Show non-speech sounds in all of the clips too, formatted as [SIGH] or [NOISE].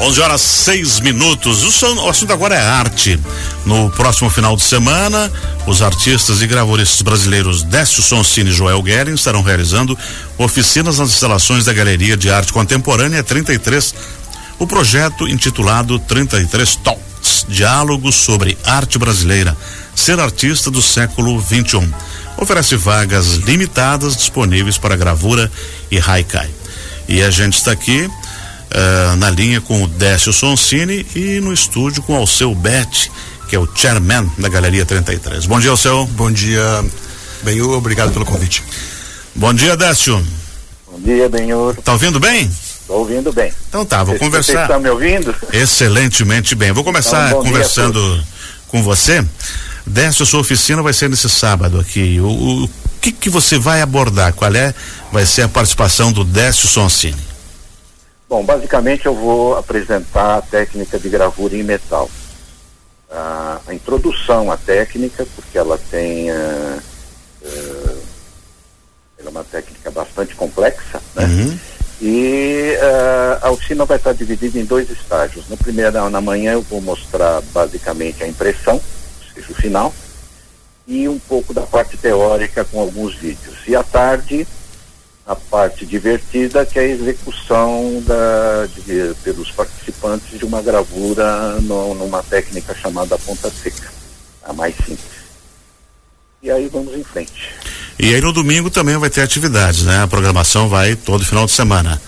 11 horas 6 minutos. O, som, o, assunto agora é arte. No próximo final de semana, os artistas e gravuristas brasileiros Décio Sonsini e Joel Guerin estarão realizando oficinas nas instalações da Galeria de Arte Contemporânea 33. O projeto intitulado 33 Talks Diálogos sobre Arte Brasileira, Ser Artista do Século 21. Oferece vagas limitadas disponíveis para gravura e haikai. E a gente está aqui uh, na linha com o Décio Sonsini e no estúdio com o Alceu Bet, que é o chairman da Galeria 33. Bom dia, Alceu. Bom dia, Benhur, obrigado pelo convite. Bom dia, Décio. Bom dia, Benhur. Tá ouvindo bem? Estou ouvindo bem. Então tá, vou conversar. Você está me ouvindo? Excelentemente bem. Vou começar então, conversando com você. Décio, sua oficina vai ser nesse sábado aqui. O, o que que você vai abordar? Qual é vai ser a participação do Décio Sonsini? Bom, basicamente eu vou apresentar a técnica de gravura em metal. Ah, a introdução à técnica, porque ela tem. Uh, uh, ela é uma técnica bastante complexa, né? Uhum. E uh, a oficina vai estar dividida em dois estágios. No primeiro, na manhã, eu vou mostrar basicamente a impressão, ou seja, o final, e um pouco da parte teórica com alguns vídeos. E à tarde, a parte divertida, que é a execução da, de, pelos participantes de uma gravura no, numa técnica chamada ponta seca, a mais simples. E aí vamos em frente. E aí no domingo também vai ter atividades, né? A programação vai todo final de semana.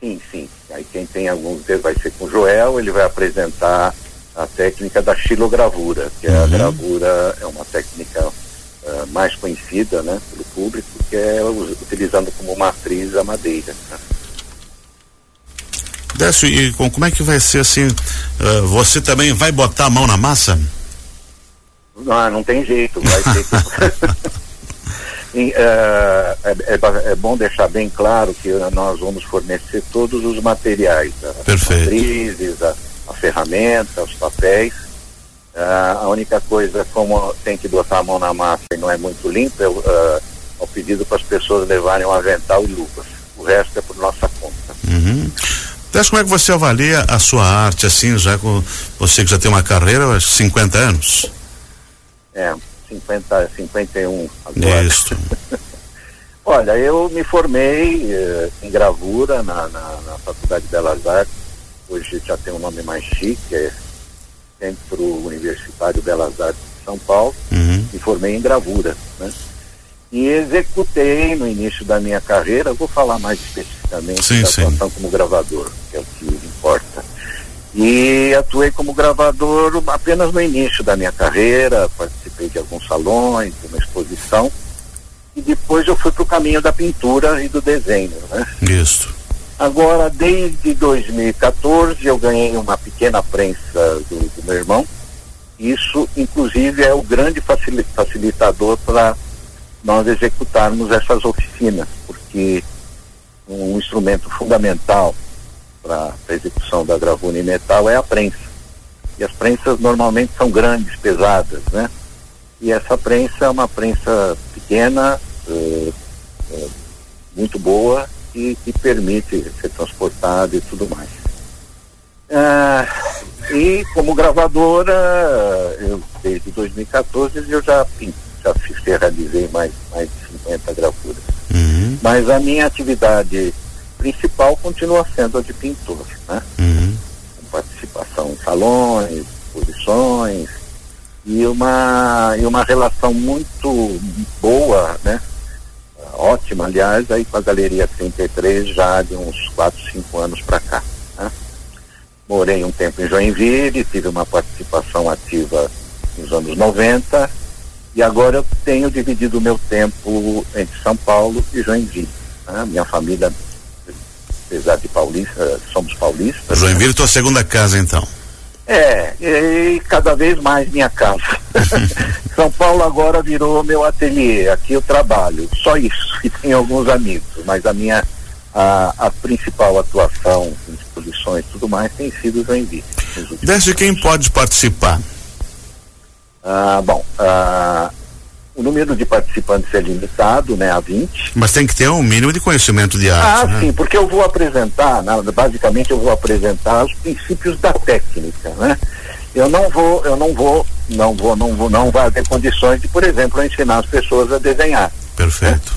Sim, sim. Aí quem tem alguns vai ser com o Joel, ele vai apresentar a técnica da xilogravura, que uhum. é a gravura, é uma técnica mais conhecida né, pelo público, que é utilizando como matriz a madeira. Né? Décio, e com, como é que vai ser assim? Uh, você também vai botar a mão na massa? Não, não tem jeito, vai ter que... [LAUGHS] [LAUGHS] E, uh, é, é, é, bom deixar bem claro que nós vamos fornecer todos os materiais, as matrizes, a, a ferramenta, os papéis, Uh, a única coisa, como tem que botar a mão na massa e não é muito limpa, eu uh, ao pedido para as pessoas levarem um avental e luvas. O resto é por nossa conta. Uhum. Então, como é que você avalia a sua arte, assim, já com você que já tem uma carreira há 50 anos? É, 50, 51 agora. Isso. [LAUGHS] Olha, eu me formei uh, em gravura na, na, na Faculdade de Belas Artes, hoje já tem um nome mais chique, é Centro Universitário Belas Artes de São Paulo, uhum. e formei em gravura, né? E executei no início da minha carreira, vou falar mais especificamente sim, da atuação sim. como gravador, que é o que importa. E atuei como gravador apenas no início da minha carreira, participei de alguns salões, de uma exposição, e depois eu fui para o caminho da pintura e do desenho, né? Isso. Agora, desde 2014, eu ganhei uma pequena prensa do, do meu irmão. Isso, inclusive, é o grande facilitador para nós executarmos essas oficinas, porque um instrumento fundamental para a execução da gravura em metal é a prensa. E as prensas normalmente são grandes, pesadas, né? E essa prensa é uma prensa pequena, uh, uh, muito boa que, que permite ser transportado e tudo mais. Ah, e como gravadora, eu, desde 2014 eu já, já fiz, realizei mais, mais de 50 gravuras. Uhum. Mas a minha atividade principal continua sendo a de pintor, né? Uhum. Com participação em salões, exposições e uma, e uma relação muito boa, né? Ótima, aliás, aí com a Galeria 33 já de uns 4, 5 anos para cá. Né? Morei um tempo em Joinville, tive uma participação ativa nos anos 90 e agora eu tenho dividido o meu tempo entre São Paulo e Joinville. Né? Minha família, apesar de paulista, somos paulistas. Joinville, né? tua segunda casa então. É, e cada vez mais minha casa. [LAUGHS] São Paulo agora virou meu ateliê, aqui eu trabalho, só isso, e tenho alguns amigos, mas a minha, a, a principal atuação exposições e tudo mais tem sido Joinville. Desde quem pode participar? Ah, bom, ah, O número de participantes é limitado, né, a 20. Mas tem que ter um mínimo de conhecimento de arte. Ah, né? sim, porque eu vou apresentar, né, basicamente eu vou apresentar os princípios da técnica, né? Eu não vou, eu não vou, não vou, não vou, não vai ter condições de, por exemplo, ensinar as pessoas a desenhar. Perfeito.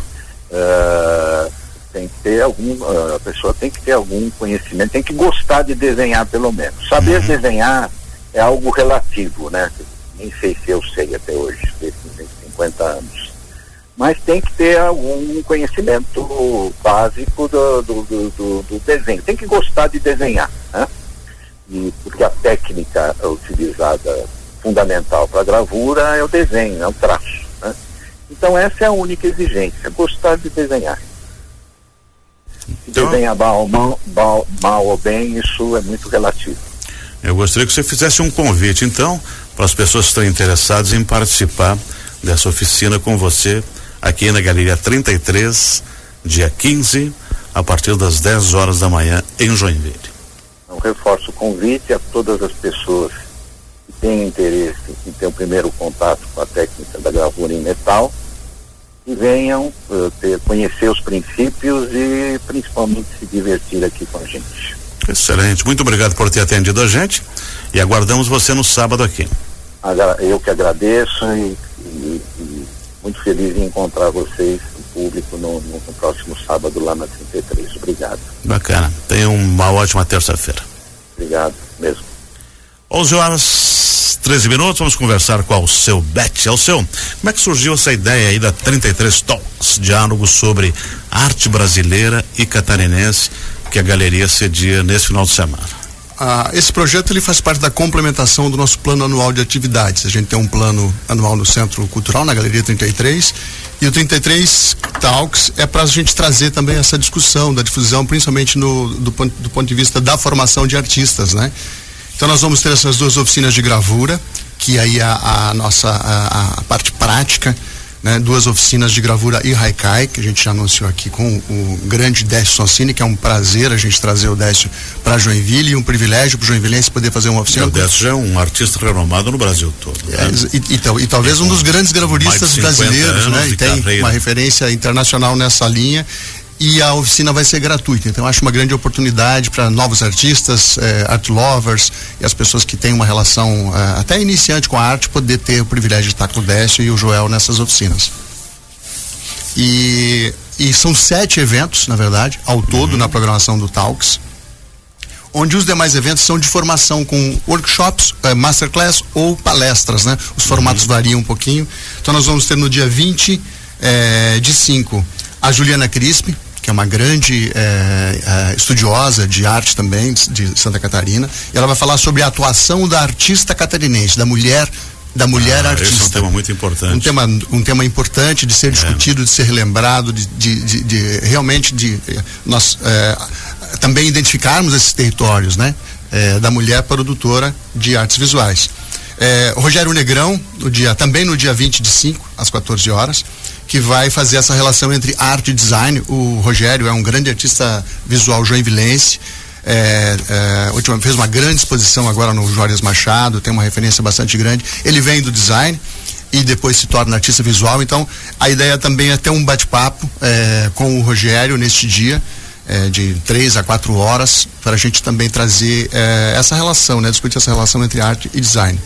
Né? Uh, tem que ter algum, uh, a pessoa tem que ter algum conhecimento, tem que gostar de desenhar pelo menos. Saber uhum. desenhar é algo relativo, né? Nem sei se eu sei até hoje, desses 50 anos. Mas tem que ter algum conhecimento básico do, do, do, do desenho. Tem que gostar de desenhar, né? E porque a técnica utilizada fundamental para a gravura é o desenho, é o traço. Né? Então essa é a única exigência, gostar de desenhar. Então, desenhar mal, mal, mal, mal ou bem, isso é muito relativo. Eu gostaria que você fizesse um convite, então, para as pessoas que estão interessadas em participar dessa oficina com você aqui na Galeria 33, dia 15, a partir das 10 horas da manhã, em Joinville. Reforço o convite a todas as pessoas que têm interesse em ter o um primeiro contato com a técnica da gravura em metal e venham uh, ter, conhecer os princípios e principalmente se divertir aqui com a gente. Excelente, muito obrigado por ter atendido a gente e aguardamos você no sábado aqui. Eu que agradeço e, e, e muito feliz em encontrar vocês, o público, no, no, no, próximo sábado lá na 33. Obrigado. Bacana. Tenha uma ótima terça-feira. Obrigado mesmo. 11 horas 13 minutos, vamos conversar com o seu Bet. Alceu, como é que surgiu essa ideia aí da 33 Talks, diálogo sobre arte brasileira e catarinense que a galeria cedia nesse final de semana? Ah, esse projeto ele faz parte da complementação do nosso plano anual de atividades. A gente tem um plano anual no Centro Cultural, na Galeria 33, e o 33 Talks é para a gente trazer também essa discussão da difusão, principalmente no, do, do ponto de vista da formação de artistas, né? Então nós vamos ter essas duas oficinas de gravura, que aí a, a nossa a, a parte prática né, duas oficinas de gravura e haikai, que a gente já anunciou aqui com o grande Décio Sonsini, que é um prazer a gente trazer o Décio para Joinville e um privilégio para o Joinvilense poder fazer uma oficina. o Décio já é um artista renomado no Brasil todo. Né? É, e, e, e, talvez é, um dos grandes gravuristas brasileiros, né? E tem carreira. uma referência internacional nessa linha e a oficina vai ser gratuita. Então acho uma grande oportunidade para novos artistas, eh, art lovers e as pessoas que têm uma relação eh, até iniciante com a arte poder ter o privilégio de estar com o Décio e o Joel nessas oficinas. E, e são sete eventos, na verdade, ao todo uhum. na programação do Talks, onde os demais eventos são de formação com workshops, eh, masterclass ou palestras, né? Os formatos uhum. variam um pouquinho. Então nós vamos ter no dia 20 eh, de 5 a Juliana Crispi, que é uma grande é, é, estudiosa de arte também de Santa Catarina, e ela vai falar sobre a atuação da artista catarinense, da mulher da mulher ah, artista. Esse é um tema muito importante. Um tema, um tema importante de ser é. discutido, de ser relembrado, de, de, de, de realmente de nós é, também identificarmos esses territórios, né? É, da mulher produtora de artes visuais. É, Rogério Negrão, no dia, também no dia 20 de 5, às 14 horas que vai fazer essa relação entre arte e design. O Rogério é um grande artista visual joinvilense. É, é, fez uma grande exposição agora no Juarez Machado, tem uma referência bastante grande. Ele vem do design e depois se torna artista visual. Então, a ideia também é ter um bate-papo é, com o Rogério neste dia, é, de três a quatro horas, para a gente também trazer é, essa relação, né, discutir essa relação entre arte e design.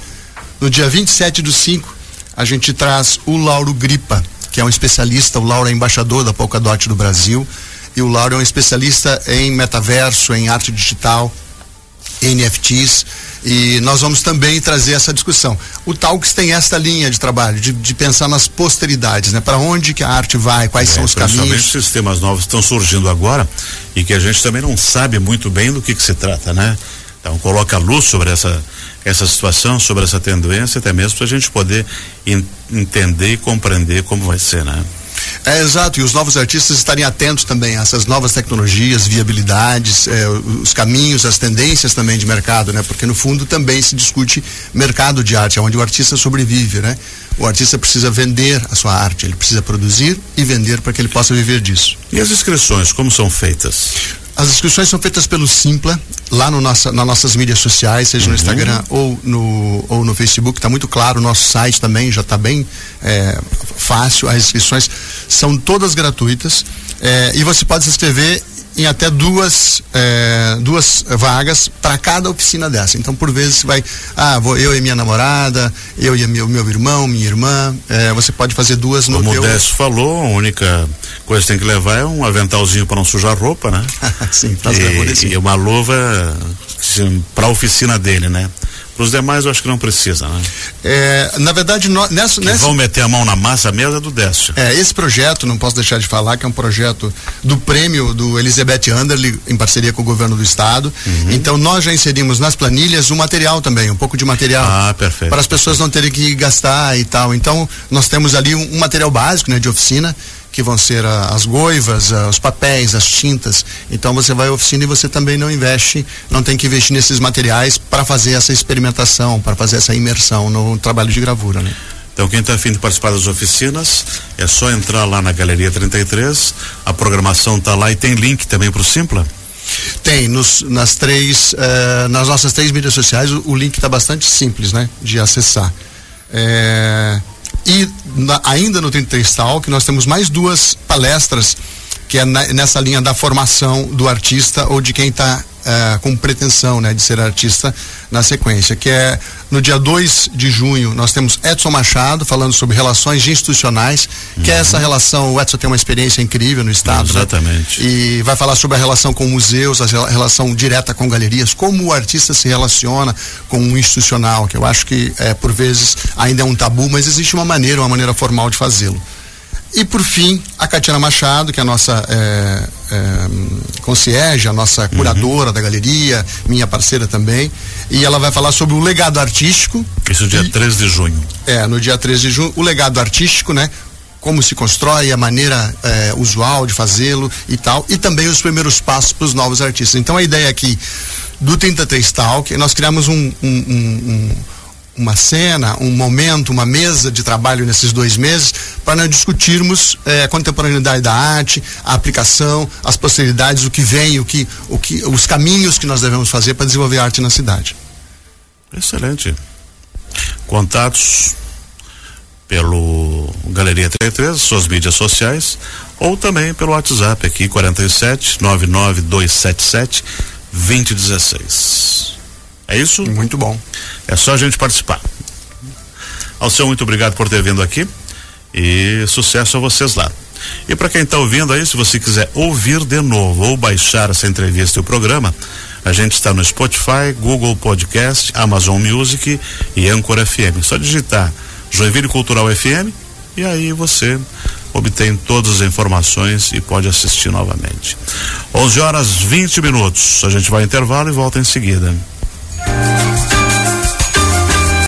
No dia 27 do 5, a gente traz o Lauro Gripa, que é um especialista, o Lauro é embaixador da Polkadot do Brasil, e o Lauro é um especialista em metaverso, em arte digital, NFTs, e nós vamos também trazer essa discussão. O Talks tem esta linha de trabalho, de, de pensar nas posteridades, né? Para onde que a arte vai, quais é, são os caminhos. sistemas novos estão surgindo agora e que a gente também não sabe muito bem do que, que se trata, né? Então coloca luz sobre essa essa situação, sobre essa tendência, até mesmo para a gente poder entender e compreender como vai ser, né? É exato, e os novos artistas estarem atentos também a essas novas tecnologias, viabilidades, eh, os caminhos, as tendências também de mercado, né? Porque no fundo também se discute mercado de arte, onde o artista sobrevive, né? O artista precisa vender a sua arte, ele precisa produzir e vender para que ele possa viver disso. E as inscrições, como são feitas? As inscrições são feitas pelo Simpla, lá no nossa, nas nossas mídias sociais, seja no uhum. Instagram ou no, ou no Facebook, está muito claro, o nosso site também já está bem é, fácil, as inscrições são todas gratuitas é, e você pode se inscrever em até duas, é, duas vagas para cada oficina dessa. Então, por vezes, você vai, ah, vou eu e minha namorada, eu e meu, meu irmão, minha irmã, é, você pode fazer duas no Como teu... o Modesto falou, a única coisa que tem que levar é um aventalzinho para não sujar roupa, né? [LAUGHS] Sim, e, e uma luva para a oficina dele, né? Para os demais, eu acho que não precisa, né? É, na verdade, no, nessa, nessa... vão meter a mão na massa mesmo é do Décio. É, esse projeto, não posso deixar de falar, que é um projeto do prêmio do Elizabeth Anderle, em parceria com o governo do estado. Uhum. Então, nós já inserimos nas planilhas o material também, um pouco de material. Ah, perfeito. Para as pessoas não terem que gastar e tal. Então, nós temos ali um, um material básico, né, de oficina, que vão ser a, as goivas, a, os papéis, as tintas. Então você vai à oficina e você também não investe, não tem que investir nesses materiais para fazer essa experimentação, para fazer essa imersão no trabalho de gravura, né? Então, quem está afim de participar das oficinas, é só entrar lá na Galeria 33. A programação está lá e tem link também para o Simpla? Tem, nos, nas três, uh, nas nossas três mídias sociais, o, o link está bastante simples, né? De acessar. É, e na, ainda no 33 Talk nós temos mais duas palestras que é na, nessa linha da formação do artista ou de quem está uh, com pretensão né, de ser artista na sequência, que é no dia 2 de junho nós temos Edson Machado falando sobre relações institucionais, uhum. que é essa relação, o Edson tem uma experiência incrível no estado. Né? Exatamente. Né? E vai falar sobre a relação com museus, a relação direta com galerias, como o artista se relaciona com o institucional, que eu acho que é, por vezes ainda é um tabu, mas existe uma maneira, uma maneira formal de fazê-lo. E por fim, a Catiana Machado, que é a nossa é, é, concierge, a nossa curadora uhum. da galeria, minha parceira também. E ela vai falar sobre o legado artístico. Isso dia e, 13 de junho. É, no dia 13 de junho, o legado artístico, né? Como se constrói, a maneira é, usual de fazê-lo e tal. E também os primeiros passos para os novos artistas. Então a ideia aqui do 33 Talk, nós criamos um, um, um, um uma cena, um momento, uma mesa de trabalho nesses dois meses para discutirmos eh, a contemporaneidade da arte, a aplicação, as possibilidades, o que vem, o que, o que, os caminhos que nós devemos fazer para desenvolver arte na cidade. Excelente. Contatos pelo Galeria 33, suas mídias sociais, ou também pelo WhatsApp aqui 47 99277 2016. É isso? Muito bom. É só a gente participar. Alceu, muito obrigado por ter vindo aqui e sucesso a vocês lá. E para quem está ouvindo aí, se você quiser ouvir de novo ou baixar essa entrevista e o programa, a gente está no Spotify, Google Podcast, Amazon Music e Anchor FM. Só digitar Joinville Cultural FM e aí você obtém todas as informações e pode assistir novamente. 11 horas 20 minutos. A gente vai intervalo e volta em seguida. Bye.